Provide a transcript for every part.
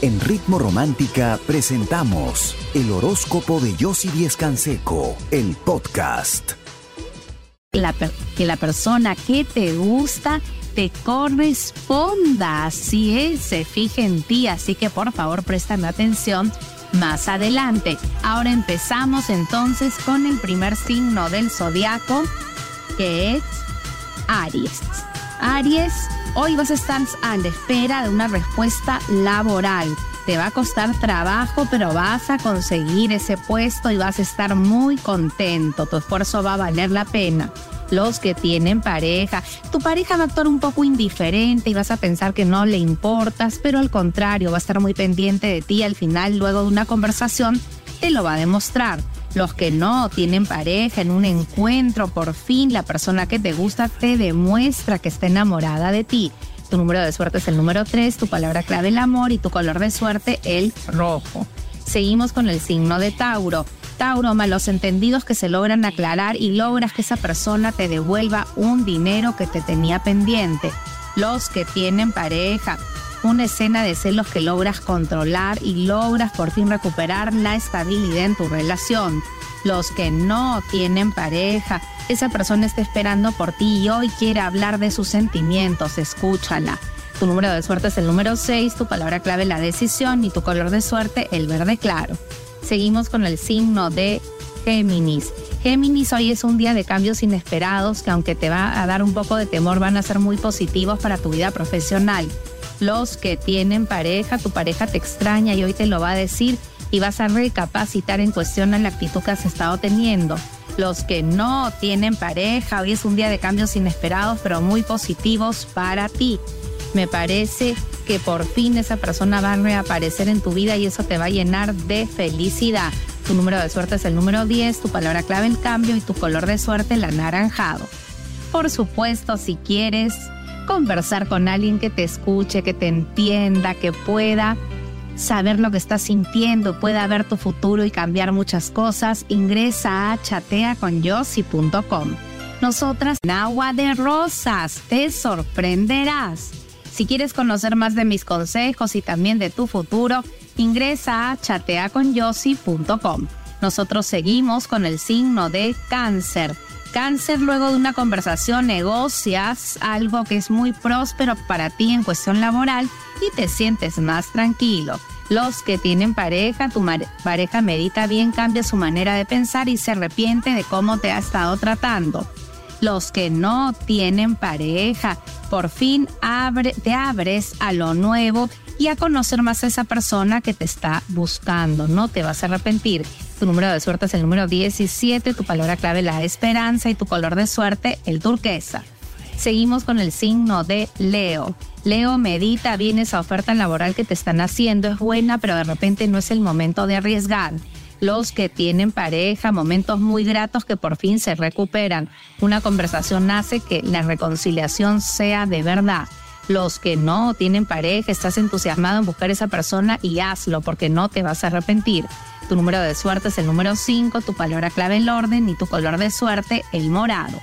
En Ritmo Romántica presentamos el horóscopo de Yossi Díez Canseco, el podcast. Que la persona que te gusta te corresponda, así es, se fije en ti, así que por favor préstame atención más adelante. Ahora empezamos entonces con el primer signo del zodiaco, que es Aries. Aries, hoy vas a estar a la espera de una respuesta laboral. Te va a costar trabajo, pero vas a conseguir ese puesto y vas a estar muy contento. Tu esfuerzo va a valer la pena. Los que tienen pareja, tu pareja va a actuar un poco indiferente y vas a pensar que no le importas, pero al contrario, va a estar muy pendiente de ti. Al final, luego de una conversación, te lo va a demostrar los que no tienen pareja, en un encuentro, por fin la persona que te gusta te demuestra que está enamorada de ti. Tu número de suerte es el número 3, tu palabra clave el amor y tu color de suerte el rojo. Seguimos con el signo de Tauro. Tauro, malos entendidos que se logran aclarar y logras que esa persona te devuelva un dinero que te tenía pendiente. Los que tienen pareja, una escena de celos que logras controlar y logras por fin recuperar la estabilidad en tu relación. Los que no tienen pareja, esa persona está esperando por ti y hoy quiere hablar de sus sentimientos, escúchala. Tu número de suerte es el número 6, tu palabra clave la decisión y tu color de suerte el verde claro. Seguimos con el signo de Géminis. Géminis, hoy es un día de cambios inesperados que aunque te va a dar un poco de temor van a ser muy positivos para tu vida profesional los que tienen pareja, tu pareja te extraña y hoy te lo va a decir y vas a recapacitar en cuestión a la actitud que has estado teniendo. Los que no tienen pareja, hoy es un día de cambios inesperados pero muy positivos para ti. Me parece que por fin esa persona va a reaparecer en tu vida y eso te va a llenar de felicidad. Tu número de suerte es el número 10, tu palabra clave el cambio y tu color de suerte el anaranjado. Por supuesto, si quieres conversar con alguien que te escuche, que te entienda, que pueda saber lo que estás sintiendo, pueda ver tu futuro y cambiar muchas cosas, ingresa a chateaconyossi.com. Nosotras, en agua de rosas, te sorprenderás. Si quieres conocer más de mis consejos y también de tu futuro, ingresa a chateaconyossi.com. Nosotros seguimos con el signo de cáncer Cáncer, luego de una conversación negocias algo que es muy próspero para ti en cuestión laboral y te sientes más tranquilo. Los que tienen pareja, tu pareja medita bien, cambia su manera de pensar y se arrepiente de cómo te ha estado tratando. Los que no tienen pareja, por fin abre, te abres a lo nuevo y a conocer más a esa persona que te está buscando. No te vas a arrepentir. Tu número de suerte es el número 17, tu palabra clave la esperanza y tu color de suerte el turquesa. Seguimos con el signo de Leo. Leo, medita bien esa oferta laboral que te están haciendo, es buena, pero de repente no es el momento de arriesgar. Los que tienen pareja, momentos muy gratos que por fin se recuperan. Una conversación hace que la reconciliación sea de verdad. Los que no tienen pareja, estás entusiasmado en buscar esa persona y hazlo porque no te vas a arrepentir. Tu número de suerte es el número 5, tu palabra clave el orden y tu color de suerte el morado.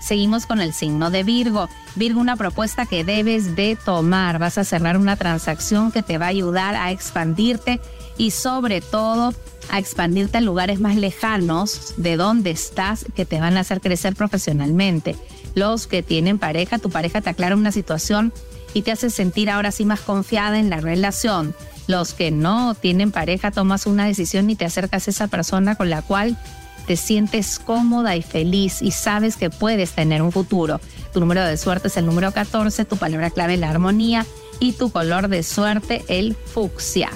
Seguimos con el signo de Virgo. Virgo, una propuesta que debes de tomar. Vas a cerrar una transacción que te va a ayudar a expandirte y sobre todo a expandirte a lugares más lejanos de donde estás que te van a hacer crecer profesionalmente. Los que tienen pareja, tu pareja te aclara una situación y te hace sentir ahora sí más confiada en la relación. Los que no tienen pareja, tomas una decisión y te acercas a esa persona con la cual te sientes cómoda y feliz y sabes que puedes tener un futuro. Tu número de suerte es el número 14, tu palabra clave la armonía y tu color de suerte el fucsia.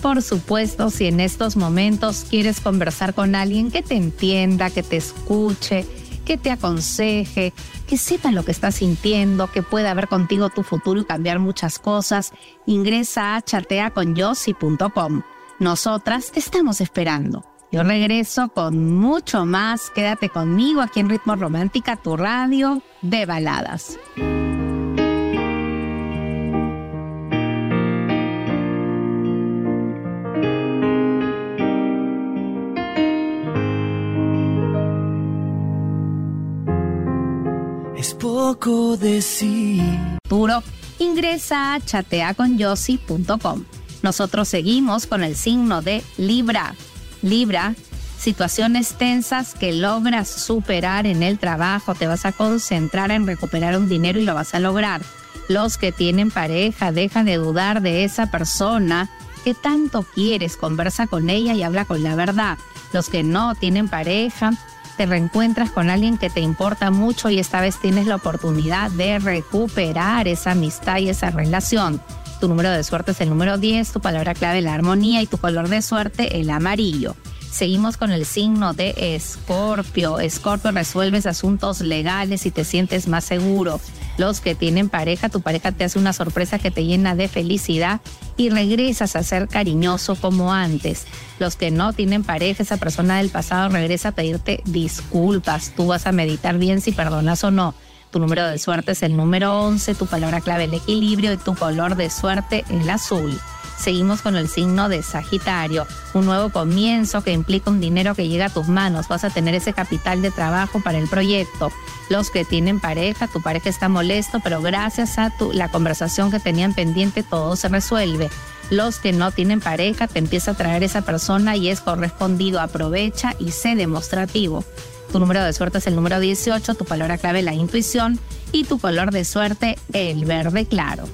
Por supuesto, si en estos momentos quieres conversar con alguien que te entienda, que te escuche, que te aconseje, que sepa lo que estás sintiendo, que pueda ver contigo tu futuro y cambiar muchas cosas, ingresa a chateaconyossi.com. Nosotras te estamos esperando. Yo regreso con mucho más. Quédate conmigo aquí en Ritmo Romántica, tu radio de baladas. Poco decir. Puro, ingresa a chateaconyossi.com. Nosotros seguimos con el signo de Libra. Libra, situaciones tensas que logras superar en el trabajo, te vas a concentrar en recuperar un dinero y lo vas a lograr. Los que tienen pareja, deja de dudar de esa persona que tanto quieres, conversa con ella y habla con la verdad. Los que no tienen pareja, te reencuentras con alguien que te importa mucho y esta vez tienes la oportunidad de recuperar esa amistad y esa relación. Tu número de suerte es el número 10, tu palabra clave la armonía y tu color de suerte el amarillo. Seguimos con el signo de Escorpio. Escorpio resuelves asuntos legales y te sientes más seguro. Los que tienen pareja, tu pareja te hace una sorpresa que te llena de felicidad y regresas a ser cariñoso como antes. Los que no tienen pareja, esa persona del pasado regresa a pedirte disculpas. Tú vas a meditar bien si perdonas o no. Tu número de suerte es el número 11, tu palabra clave el equilibrio y tu color de suerte el azul. Seguimos con el signo de Sagitario, un nuevo comienzo que implica un dinero que llega a tus manos. Vas a tener ese capital de trabajo para el proyecto. Los que tienen pareja, tu pareja está molesto, pero gracias a tu, la conversación que tenían pendiente todo se resuelve. Los que no tienen pareja, te empieza a traer esa persona y es correspondido. Aprovecha y sé demostrativo. Tu número de suerte es el número 18, tu palabra clave la intuición y tu color de suerte el verde claro.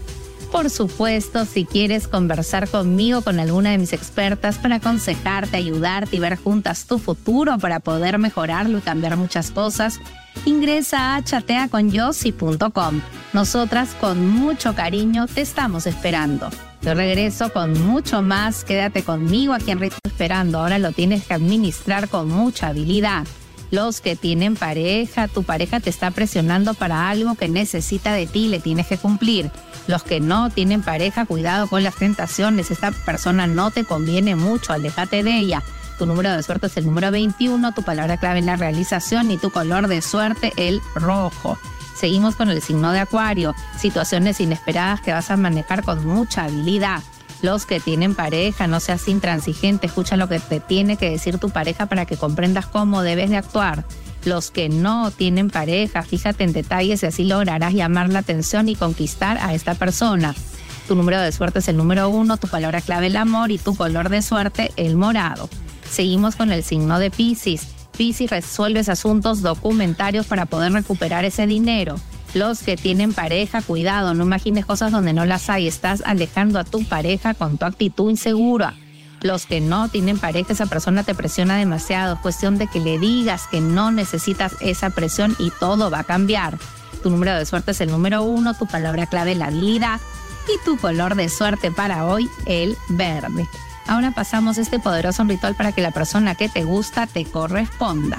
Por supuesto, si quieres conversar conmigo, con alguna de mis expertas para aconsejarte, ayudarte y ver juntas tu futuro para poder mejorarlo y cambiar muchas cosas, ingresa a chateaconyossi.com. Nosotras con mucho cariño te estamos esperando. Yo regreso con mucho más. Quédate conmigo aquí en Ritmo Esperando. Ahora lo tienes que administrar con mucha habilidad los que tienen pareja, tu pareja te está presionando para algo que necesita de ti, le tienes que cumplir. Los que no tienen pareja, cuidado con las tentaciones, esta persona no te conviene mucho, alejate de ella. Tu número de suerte es el número 21, tu palabra clave en la realización y tu color de suerte el rojo. Seguimos con el signo de Acuario, situaciones inesperadas que vas a manejar con mucha habilidad los que tienen pareja, no seas intransigente, escucha lo que te tiene que decir tu pareja para que comprendas cómo debes de actuar. Los que no tienen pareja, fíjate en detalles y así lograrás llamar la atención y conquistar a esta persona. Tu número de suerte es el número uno, tu palabra clave el amor y tu color de suerte el morado. Seguimos con el signo de Pisces. Pisces resuelves asuntos documentarios para poder recuperar ese dinero. Los que tienen pareja, cuidado, no imagines cosas donde no las hay. Estás alejando a tu pareja con tu actitud insegura. Los que no tienen pareja, esa persona te presiona demasiado. Es cuestión de que le digas que no necesitas esa presión y todo va a cambiar. Tu número de suerte es el número uno, tu palabra clave la vida y tu color de suerte para hoy el verde. Ahora pasamos este poderoso ritual para que la persona que te gusta te corresponda.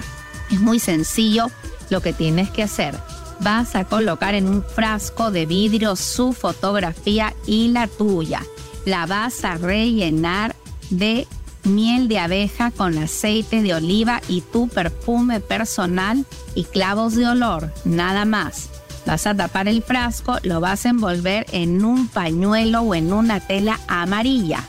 Es muy sencillo lo que tienes que hacer vas a colocar en un frasco de vidrio su fotografía y la tuya. La vas a rellenar de miel de abeja con aceite de oliva y tu perfume personal y clavos de olor, nada más. Vas a tapar el frasco, lo vas a envolver en un pañuelo o en una tela amarilla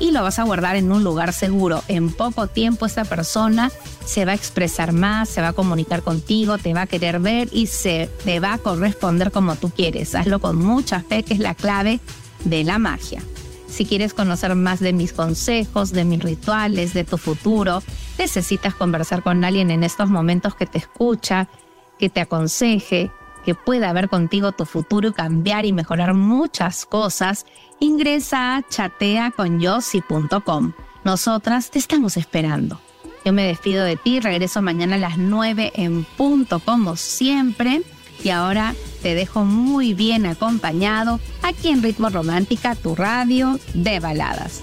y lo vas a guardar en un lugar seguro. En poco tiempo esa persona se va a expresar más, se va a comunicar contigo, te va a querer ver y se te va a corresponder como tú quieres. Hazlo con mucha fe, que es la clave de la magia. Si quieres conocer más de mis consejos, de mis rituales, de tu futuro, necesitas conversar con alguien en estos momentos que te escucha, que te aconseje, que pueda ver contigo tu futuro y cambiar y mejorar muchas cosas, ingresa a chateaconyossi.com. Nosotras te estamos esperando. Yo me despido de ti, regreso mañana a las 9 en punto como siempre. Y ahora te dejo muy bien acompañado aquí en Ritmo Romántica, tu radio de baladas.